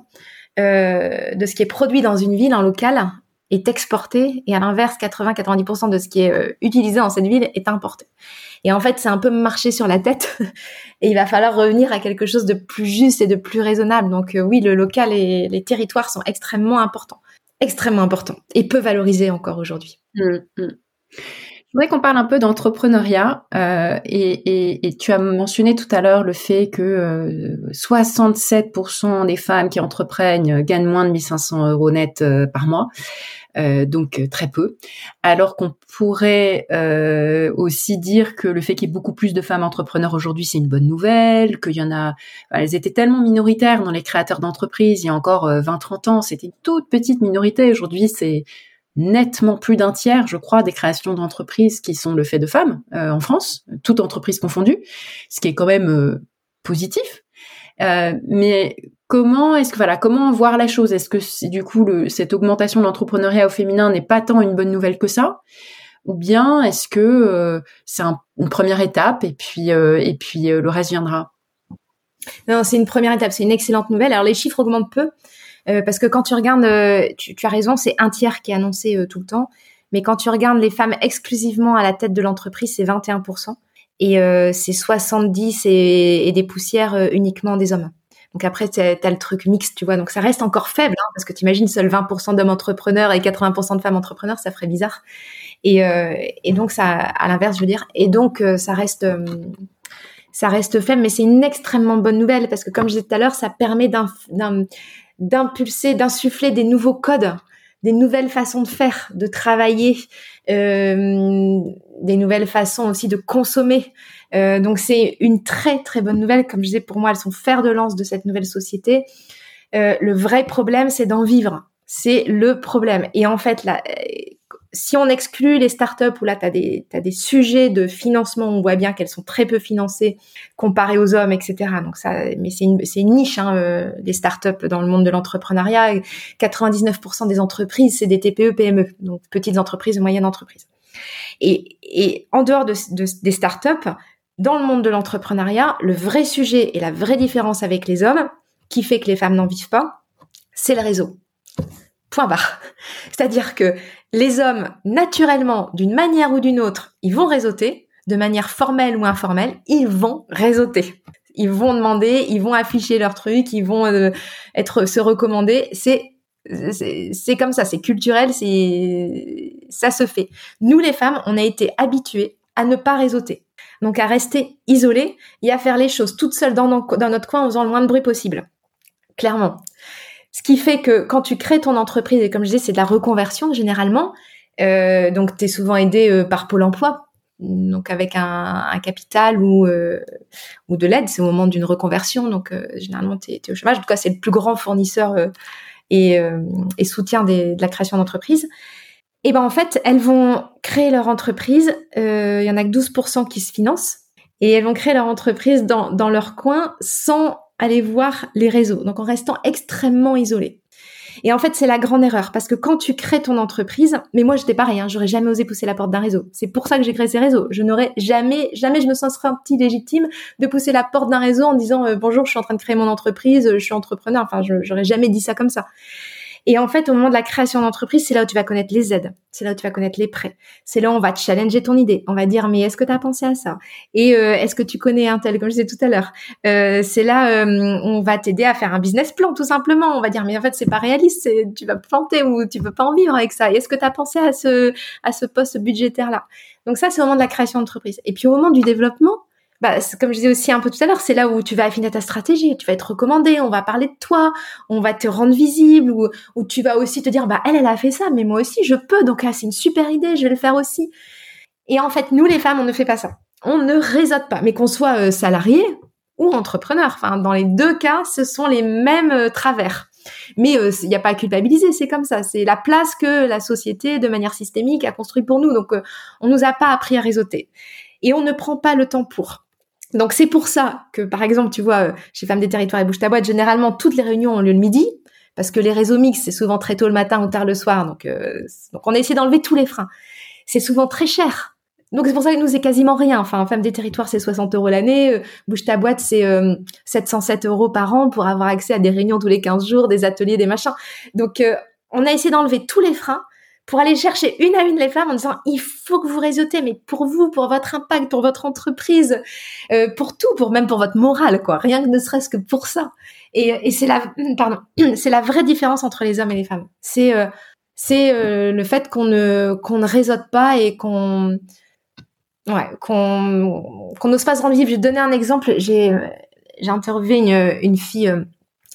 euh, de ce qui est produit dans une ville en local est exporté et à l'inverse 80-90% de ce qui est utilisé dans cette ville est importé. Et en fait, c'est un peu marcher sur la tête et il va falloir revenir à quelque chose de plus juste et de plus raisonnable. Donc oui, le local et les territoires sont extrêmement importants, extrêmement importants et peu valorisés encore aujourd'hui. Mmh, mmh. Je voudrais qu'on parle un peu d'entrepreneuriat euh, et, et, tu as mentionné tout à l'heure le fait que euh, 67% des femmes qui entreprennent gagnent moins de 1500 euros net euh, par mois, euh, donc euh, très peu. Alors qu'on pourrait aussi dire que le fait qu'il y ait beaucoup plus de femmes entrepreneurs aujourd'hui, c'est une bonne nouvelle, qu'il y en a, elles étaient tellement minoritaires dans les créateurs d'entreprises il y a encore 20-30 ans, c'était une toute petite minorité. Aujourd'hui, c'est nettement plus d'un tiers, je crois, des créations d'entreprises qui sont le fait de femmes euh, en France, toute entreprise confondue, ce qui est quand même euh, positif. Euh, mais comment est-ce que voilà, comment voir la chose? Est-ce que du coup le, cette augmentation de l'entrepreneuriat au féminin n'est pas tant une bonne nouvelle que ça? Ou bien est-ce que c'est une première étape et puis et puis le reste viendra? Non, c'est une première étape, c'est une excellente nouvelle. Alors les chiffres augmentent peu, euh, parce que quand tu regardes, euh, tu, as raison, c'est un tiers qui est annoncé euh, tout le temps. Mais quand tu regardes les femmes exclusivement à la tête de l'entreprise, c'est 21%. Et c'est 70 et, et, des poussières uniquement des hommes. Donc après, tu as, le truc mixte, tu vois. Donc ça reste encore faible, hein, parce que tu imagines seuls 20% d'hommes entrepreneurs et 80% de femmes entrepreneurs, ça ferait bizarre. Et, et donc ça, à l'inverse, je veux dire. Et donc ça reste, ça reste faible, mais c'est une extrêmement bonne nouvelle parce que comme je disais tout à l'heure, ça permet d'un d'impulser, d'insuffler des nouveaux codes, des nouvelles façons de faire, de travailler, euh, des nouvelles façons aussi de consommer. Euh, donc c'est une très très bonne nouvelle. Comme je disais, pour moi, elles sont fer de lance de cette nouvelle société. Euh, le vrai problème, c'est d'en vivre. C'est le problème. Et en fait, là, si on exclut les startups où là, tu as des, des sujets de financement, on voit bien qu'elles sont très peu financées comparées aux hommes, etc. Donc ça, mais c'est une, une niche, hein, euh, les startups dans le monde de l'entrepreneuriat. 99% des entreprises, c'est des TPE, PME, donc petites entreprises, moyennes entreprises. Et, et en dehors de, de, des startups, dans le monde de l'entrepreneuriat, le vrai sujet et la vraie différence avec les hommes, qui fait que les femmes n'en vivent pas, c'est le réseau. Point barre. C'est-à-dire que les hommes, naturellement, d'une manière ou d'une autre, ils vont réseauter, de manière formelle ou informelle, ils vont réseauter. Ils vont demander, ils vont afficher leurs trucs, ils vont euh, être se recommander. C'est c'est comme ça, c'est culturel, c'est ça se fait. Nous les femmes, on a été habituées à ne pas réseauter, donc à rester isolées et à faire les choses toutes seules dans, dans notre coin en faisant le moins de bruit possible. Clairement. Ce qui fait que quand tu crées ton entreprise, et comme je disais, c'est de la reconversion généralement, euh, donc tu es souvent aidé euh, par Pôle Emploi, donc avec un, un capital ou, euh, ou de l'aide, c'est au moment d'une reconversion, donc euh, généralement tu es, au chômage. En tout cas, c'est le plus grand fournisseur et, et, soutien des, de la création d'entreprise. Et ben en fait, elles vont créer leur entreprise. Il y en a que 12% qui se financent et elles vont créer leur entreprise dans, dans leur coin sans aller voir les réseaux, donc en restant extrêmement isolé. Et en fait, c'est la grande erreur parce que quand tu crées ton entreprise, mais moi j'étais pareil, hein, j'aurais jamais osé pousser la porte d'un réseau. C'est pour ça que j'ai créé ces réseaux. Je n'aurais jamais, jamais je me sens senti légitime de pousser la porte d'un réseau en disant euh, bonjour, je suis en train de créer mon entreprise, je suis entrepreneur. Enfin, je j'aurais jamais dit ça comme ça. Et en fait, au moment de la création d'entreprise, c'est là où tu vas connaître les aides, c'est là où tu vas connaître les prêts, c'est là où on va challenger ton idée, on va dire mais est-ce que tu as pensé à ça? Et euh, est-ce que tu connais un tel comme je disais tout à l'heure. Euh, C'est là euh, on va t'aider à faire un business plan tout simplement. On va dire mais en fait c'est pas réaliste, tu vas planter ou tu peux pas en vivre avec ça. Est-ce que tu as pensé à ce à ce poste budgétaire là Donc ça c'est au moment de la création d'entreprise. Et puis au moment du développement bah, comme je disais aussi un peu tout à l'heure, c'est là où tu vas affiner ta stratégie, tu vas être recommandé, on va parler de toi, on va te rendre visible, ou, tu vas aussi te dire, bah elle, elle a fait ça, mais moi aussi je peux, donc ah, c'est une super idée, je vais le faire aussi. Et en fait, nous les femmes, on ne fait pas ça. On ne réseaute pas, mais qu'on soit euh, salarié ou entrepreneur. Enfin, dans les deux cas, ce sont les mêmes euh, travers. Mais euh, il n'y a pas à culpabiliser, c'est comme ça. C'est la place que la société, de manière systémique, a construit pour nous. Donc, on nous a pas appris à réseauter. Et on ne prend pas le temps pour. Donc c'est pour ça que, par exemple, tu vois, euh, chez Femmes des Territoires et Bouge ta boîte, généralement toutes les réunions ont lieu le midi, parce que les réseaux mixtes, c'est souvent très tôt le matin ou tard le soir. Donc, euh, donc on a essayé d'enlever tous les freins. C'est souvent très cher. Donc c'est pour ça que nous, c'est quasiment rien. Enfin, Femmes des Territoires, c'est 60 euros l'année. Euh, Bouge ta boîte, c'est 707 euros par an pour avoir accès à des réunions tous les 15 jours, des ateliers, des machins. Donc on a essayé d'enlever tous les freins pour aller chercher une à une les femmes en disant il faut que vous réseautez, mais pour vous, pour votre impact, pour votre entreprise, euh, pour tout, pour même pour votre morale, quoi. Rien que ne serait-ce que pour ça. Et, et c'est la, pardon, c'est la vraie différence entre les hommes et les femmes. C'est euh, c'est euh, le fait qu'on ne qu'on ne réseaute pas et qu'on ouais qu'on qu'on n'ose pas se rendre visible. Je vais donner un exemple. J'ai j'ai interviewé une, une fille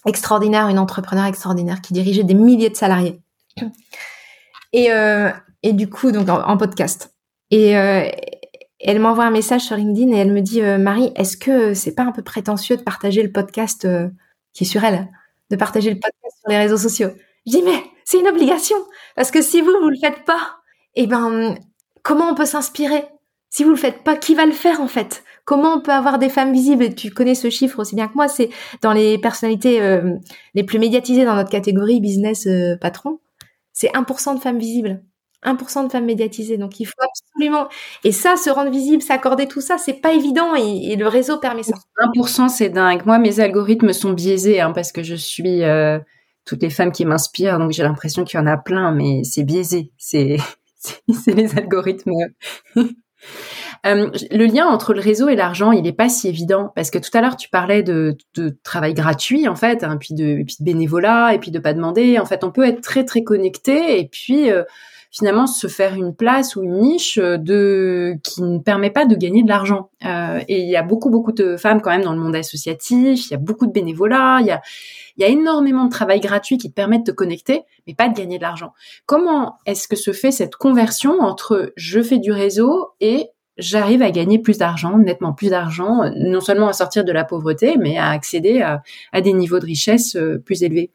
extraordinaire, une entrepreneur extraordinaire qui dirigeait des milliers de salariés. Et, euh, et du coup, donc en, podcast. Et euh, elle m'envoie un message sur LinkedIn et elle me dit euh, Marie, est-ce que c'est pas un peu prétentieux de partager le podcast euh, qui est sur elle, de partager le podcast sur les réseaux sociaux? Je dis mais c'est une obligation parce que si vous vous le faites pas, eh ben comment on peut s'inspirer? Si vous le faites pas, qui va le faire en fait? Comment on peut avoir des femmes visibles? Tu connais ce chiffre aussi bien que moi. C'est dans les personnalités euh, les plus médiatisées dans notre catégorie business patron c'est 1% de femmes visibles. 1% de femmes médiatisées. Donc il faut absolument. Et ça, se rendre visible, s'accorder tout ça, c'est pas évident et, le réseau permet ça. 1%, c'est dingue. Moi, mes algorithmes sont biaisés hein, parce que je suis euh, toutes les femmes qui m'inspirent, donc j'ai l'impression qu'il y en a plein, mais c'est biaisé. C'est c'est les algorithmes. Euh, le lien entre le réseau et l'argent, il n'est pas si évident parce que tout à l'heure tu parlais de, travail gratuit en fait, hein, puis, de, puis de bénévolat et puis de pas demander. En fait, on peut être très très connecté et puis euh, finalement se faire une place ou une niche de qui ne permet pas de gagner de l'argent. Euh, et il y a beaucoup beaucoup de femmes quand même dans le monde associatif. Il y a beaucoup de bénévolat. Il y a il y a énormément de travail gratuit qui te permet de te connecter, mais pas de gagner de l'argent. Comment est-ce que se fait cette conversion entre je fais du réseau et j'arrive à gagner plus d'argent, nettement plus d'argent, non seulement à sortir de la pauvreté, mais à accéder à, des niveaux de richesse euh, plus élevés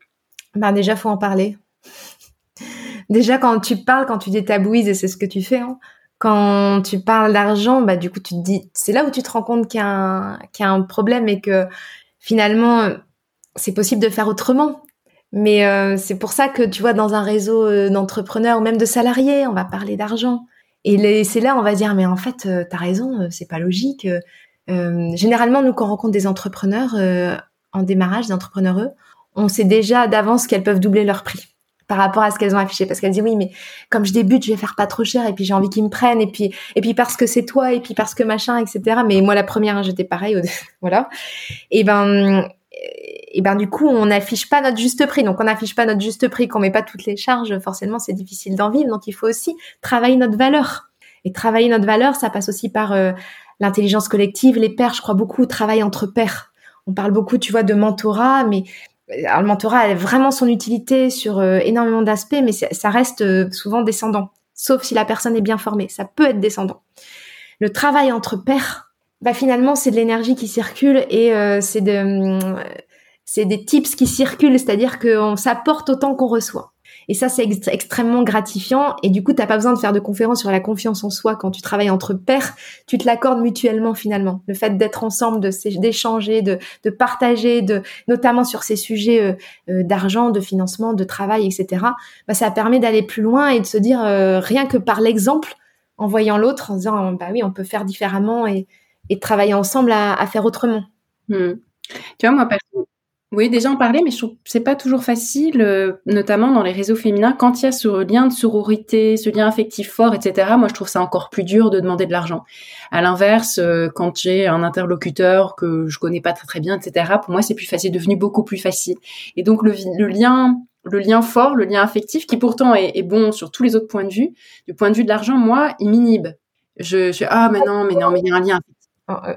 Ben déjà, faut en parler. déjà, quand tu parles, quand tu détabouises, et c'est ce que tu fais, hein, quand tu parles d'argent, bah du coup, tu te dis, c'est là où tu te rends compte qu'il y, a un, problème et que finalement, c'est possible de faire autrement. Mais euh, c'est pour ça que tu vois, dans un réseau euh, d'entrepreneurs ou même de salariés, on va parler d'argent. Et c'est là on va dire mais en fait euh, t'as raison, euh, c'est pas logique. Euh, généralement nous quand on rencontre des entrepreneurs en démarrage, des entrepreneurs eux, on sait déjà d'avance qu'elles peuvent doubler leur prix par rapport à ce qu'elles ont affiché parce qu'elles disent oui mais comme je débute je vais faire pas trop cher et puis j'ai envie qu'ils me prennent et puis et puis parce que c'est toi et puis parce que machin etc mais moi la première j'étais pareil voilà et ben et ben du coup on n'affiche pas notre juste prix. Donc on n'affiche pas notre juste prix qu'on met pas toutes les charges. Forcément c'est difficile d'en vivre. Donc il faut aussi travailler notre valeur. Et travailler notre valeur ça passe aussi par euh, l'intelligence collective les pairs. Je crois beaucoup au travail entre pairs. On parle beaucoup tu vois de mentorat mais alors, le mentorat a vraiment son utilité sur euh, énormément d'aspects mais ça reste euh, souvent descendant sauf si la personne est bien formée. Ça peut être descendant. Le travail entre pairs bah finalement c'est de l'énergie qui circule et c'est de c'est des tips qui circulent, c'est-à-dire qu'on s'apporte autant qu'on reçoit. Et ça, c'est extrêmement gratifiant. Et du coup, t'as pas besoin de faire de conférences sur la confiance en soi quand tu travailles entre pairs. Tu te l'accordes mutuellement finalement. Le fait d'être ensemble, d'échanger, de, de, partager, de notamment sur ces sujets euh, euh, d'argent, de financement, de travail, etc. Bah, ça permet d'aller plus loin et de se dire euh, rien que par l'exemple, en voyant l'autre, en disant bah oui, on peut faire différemment et travailler ensemble à, faire autrement. Hmm. Tu vois, moi, Oui, déjà en parler, mais je trouve c'est pas toujours facile, euh, notamment dans les réseaux féminins, quand il y a ce lien de sororité, ce lien affectif fort, etc. Moi, je trouve ça encore plus dur de demander de l'argent. À l'inverse, euh, quand j'ai un interlocuteur que je connais pas très très bien, etc. Pour moi, c'est plus facile, devenu beaucoup plus facile. Et donc le, lien, fort, le lien affectif, qui pourtant est, bon sur tous les autres points de vue, du point de vue de l'argent, moi, il m'inhibe. Je, je ah mais non, mais non, mais il y a un lien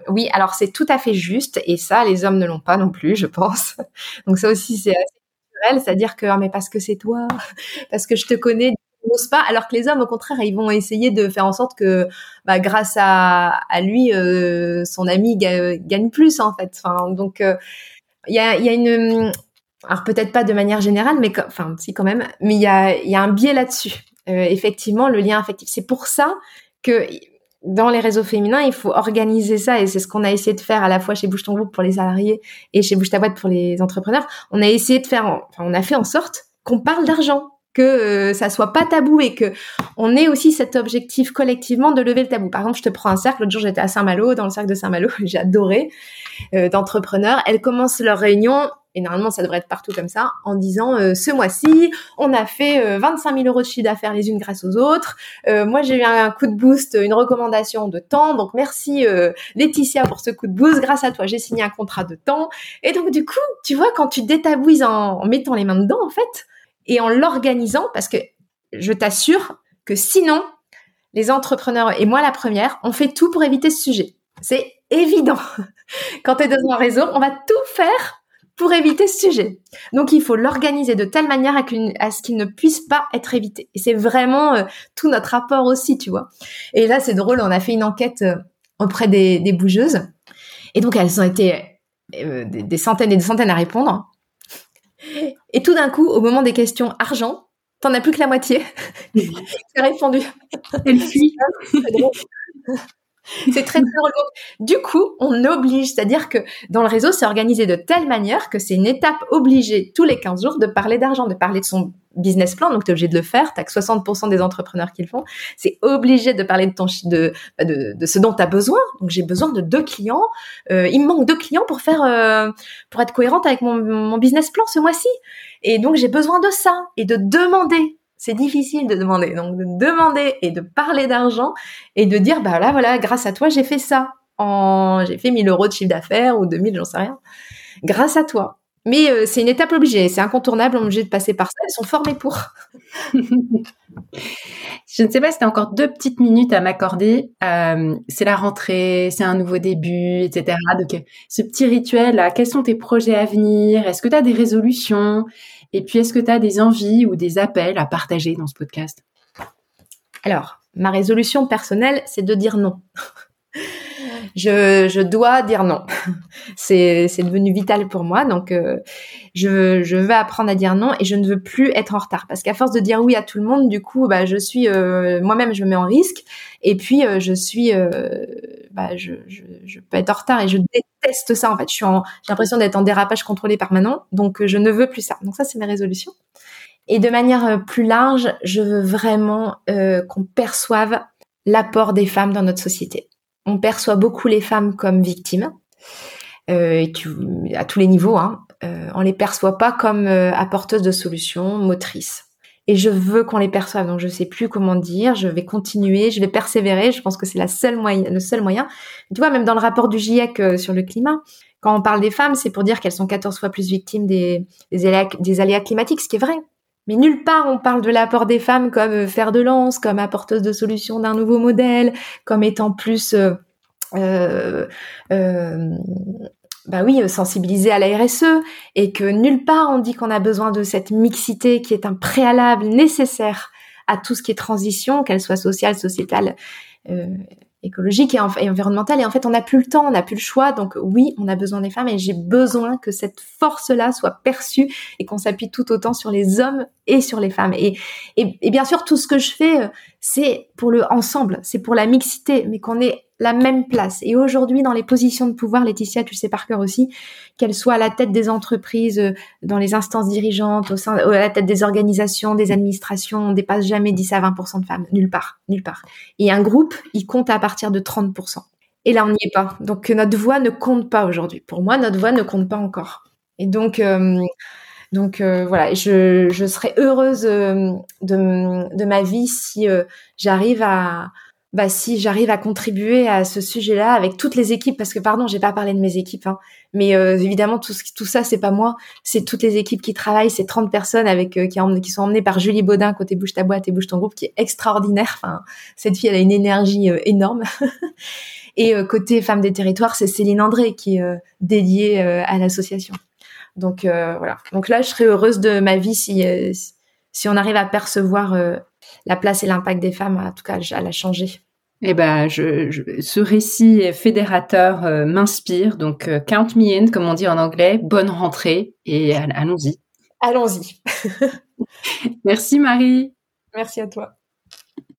oui, alors c'est tout à fait juste et ça, les hommes ne l'ont pas non plus, je pense. Donc ça aussi, c'est assez naturel, c'est-à-dire que ah, mais parce que c'est toi, parce que je te connais, n'ose pas. Alors que les hommes, au contraire, ils vont essayer de faire en sorte que, bah, grâce à, à lui, euh, son ami gagne plus en fait. Enfin, donc euh, il y, a, y a une, alors peut-être pas de manière générale, mais enfin si quand même, mais il y a, y a un biais là-dessus. effectivement, le lien affectif. C'est pour ça que dans les réseaux féminins, il faut organiser ça et c'est ce qu'on a essayé de faire à la fois chez Bouge ton groupe pour les salariés et chez Bouge ta boîte pour les entrepreneurs. On a essayé de faire, enfin, on a fait en sorte qu'on parle d'argent, que euh, ça soit pas tabou et que on ait aussi cet objectif collectivement de lever le tabou. Par exemple, je te prends un cercle. L'autre jour, j'étais à Saint-Malo, dans le cercle de Saint-Malo, j'ai adoré euh, d'entrepreneurs. Elles commencent leur réunion et normalement ça devrait être partout comme ça, en disant euh, ce mois-ci, on a fait 25 000 euros de chiffre d'affaires les unes grâce aux autres. moi j'ai eu un coup de boost, une recommandation de temps, donc merci Laetitia pour ce coup de boost. Grâce à toi, j'ai signé un contrat de temps. Et donc du coup, tu vois, quand tu détabouises en mettant les mains dedans, en fait, et en l'organisant parce que je t'assure que sinon, les entrepreneurs, et moi la première, on fait tout pour éviter ce sujet. C'est évident. Quand tu es dans un réseau, on va tout faire pour éviter ce sujet. Donc il faut l'organiser de telle manière à, ce qu'il ne puisse pas être évité. Et c'est vraiment euh, tout notre rapport aussi, tu vois. Et là, c'est drôle, on a fait une enquête euh, auprès des, bougeuses. Et donc elles ont été euh, des, centaines et des centaines à répondre. Et tout d'un coup, au moment des questions argent, t'en as plus que la moitié qui a répondu. Elle fuit. C'est très très Du coup, on oblige, c'est-à-dire que dans le réseau, c'est organisé de telle manière que c'est une étape obligée tous les 15 jours de parler d'argent, de parler de son business plan. Donc, tu es obligé de le faire. Tu que 60% des entrepreneurs qui le font. C'est obligé de parler de, ton, bah, de, de ce dont tu as besoin. Donc, j'ai besoin de deux clients. Euh, il me manque deux clients pour faire, euh, pour être cohérente avec mon business plan ce mois-ci. Et donc, j'ai besoin de ça et de demander c'est difficile de demander. Donc, de demander et de parler d'argent et de dire, bah là, voilà, grâce à toi, j'ai fait ça. J'ai fait 1000 euros de chiffre d'affaires ou 2000, j'en sais rien. Grâce à toi. Mais euh, c'est une étape obligée, c'est incontournable, on est obligé de passer par ça. Elles sont formées pour. Je ne sais pas si tu as encore deux petites minutes à m'accorder. Euh, c'est la rentrée, c'est un nouveau début, etc. Donc, euh, ce petit rituel, là, quels sont tes projets à venir? Est-ce que tu as des résolutions? Et puis, est-ce que tu as des envies ou des appels à partager dans ce podcast? Alors, ma résolution personnelle, c'est de dire non. je, dois dire non. c'est, devenu vital pour moi. Donc, euh, je, veux apprendre à dire non et je ne veux plus être en retard. Parce qu'à force de dire oui à tout le monde, du coup, bah, je suis euh, moi-même, je me mets en risque. Et puis, euh, je suis, bah, je, peux être en retard et je déteste ça. En fait, j'ai l'impression d'être en dérapage contrôlé permanent. Donc, je ne veux plus ça. Donc, ça, c'est mes résolutions. Et de manière plus large, je veux vraiment qu'on perçoive l'apport des femmes dans notre société on perçoit beaucoup les femmes comme victimes, euh, à tous les niveaux. Hein. Euh, on les perçoit pas comme euh, apporteuses de solutions, motrices. Et je veux qu'on les perçoive. Donc je sais plus comment dire. Je vais continuer, je vais persévérer. Je pense que c'est la seule moyen, le seul moyen. Tu vois, même dans le rapport du GIEC sur le climat, quand on parle des femmes, c'est pour dire qu'elles sont 14 fois plus victimes des, des, aléas, climatiques, ce qui est vrai. Mais nulle part on parle de l'apport des femmes comme euh, fer de lance, comme apporteuse de solutions d'un nouveau modèle, comme étant plus euh, euh bah oui, sensibilisée à la RSE et que nulle part on dit qu'on a besoin de cette mixité qui est un préalable nécessaire à tout ce qui est transition, qu'elle soit sociale, sociétale, euh, écologique et, environnementale. Et en fait, on n'a plus le temps, on n'a plus le choix. Donc oui, on a besoin des femmes et j'ai besoin que cette force-là soit perçue et qu'on s'appuie tout autant sur les hommes et sur les femmes. Et, et, bien sûr, tout ce que je fais, euh, c'est pour le ensemble, c'est pour la mixité, mais qu'on ait la même place. Et aujourd'hui, dans les positions de pouvoir, Laetitia, tu sais par cœur aussi, qu'elle soit à la tête des entreprises, euh, dans les instances dirigeantes, au sein, à la tête des organisations, des administrations, on dépasse jamais 10 à 20% de femmes. Nulle part, nulle part. Et un groupe, il compte à partir de 30%. Et là, on n'y est pas. Donc, notre voix ne compte pas aujourd'hui. Pour moi, notre voix ne compte pas encore. Et donc, donc voilà, je, je serais heureuse de, de ma vie si j'arrive à bah si j'arrive à contribuer à ce sujet-là avec toutes les équipes, parce que pardon, j'ai pas parlé de mes équipes, hein, mais euh, évidemment tout, tout ça c'est pas moi, c'est toutes les équipes qui travaillent, c'est 30 personnes avec euh, qui, sont emmenées par Julie Baudin côté bouge ta boîte et bouge ton groupe, qui est extraordinaire. Cette fille elle a une énergie euh, énorme. et côté femme des territoires, c'est Céline André qui est dédiée à l'association. Donc voilà. Donc là, je serais heureuse de ma vie si si on arrive à percevoir la place et l'impact des femmes, en tout cas, à la changer. Eh ben, je, ce récit fédérateur euh, m'inspire. Donc, euh, count me in, comme on dit en anglais. Bonne rentrée et allons-y. Allons-y. Merci Marie. Merci à toi.